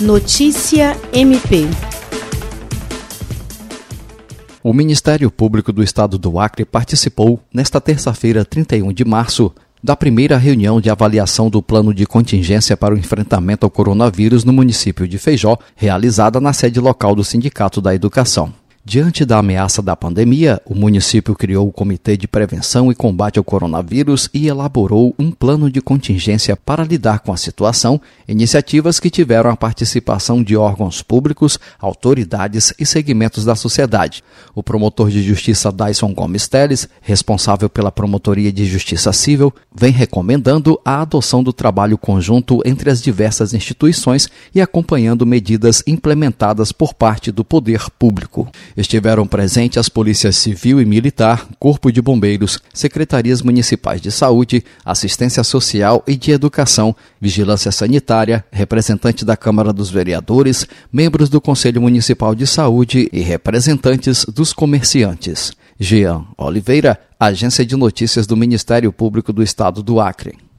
Notícia MP. O Ministério Público do Estado do Acre participou, nesta terça-feira, 31 de março, da primeira reunião de avaliação do plano de contingência para o enfrentamento ao coronavírus no município de Feijó, realizada na sede local do Sindicato da Educação. Diante da ameaça da pandemia, o município criou o Comitê de Prevenção e Combate ao Coronavírus e elaborou um plano de contingência para lidar com a situação, iniciativas que tiveram a participação de órgãos públicos, autoridades e segmentos da sociedade. O promotor de justiça Dyson Gomes Teles, responsável pela Promotoria de Justiça Civil, vem recomendando a adoção do trabalho conjunto entre as diversas instituições e acompanhando medidas implementadas por parte do poder público. Estiveram presentes as polícias civil e militar, corpo de bombeiros, secretarias municipais de saúde, assistência social e de educação, vigilância sanitária, representante da Câmara dos Vereadores, membros do Conselho Municipal de Saúde e representantes dos comerciantes. Jean Oliveira, Agência de Notícias do Ministério Público do Estado do Acre.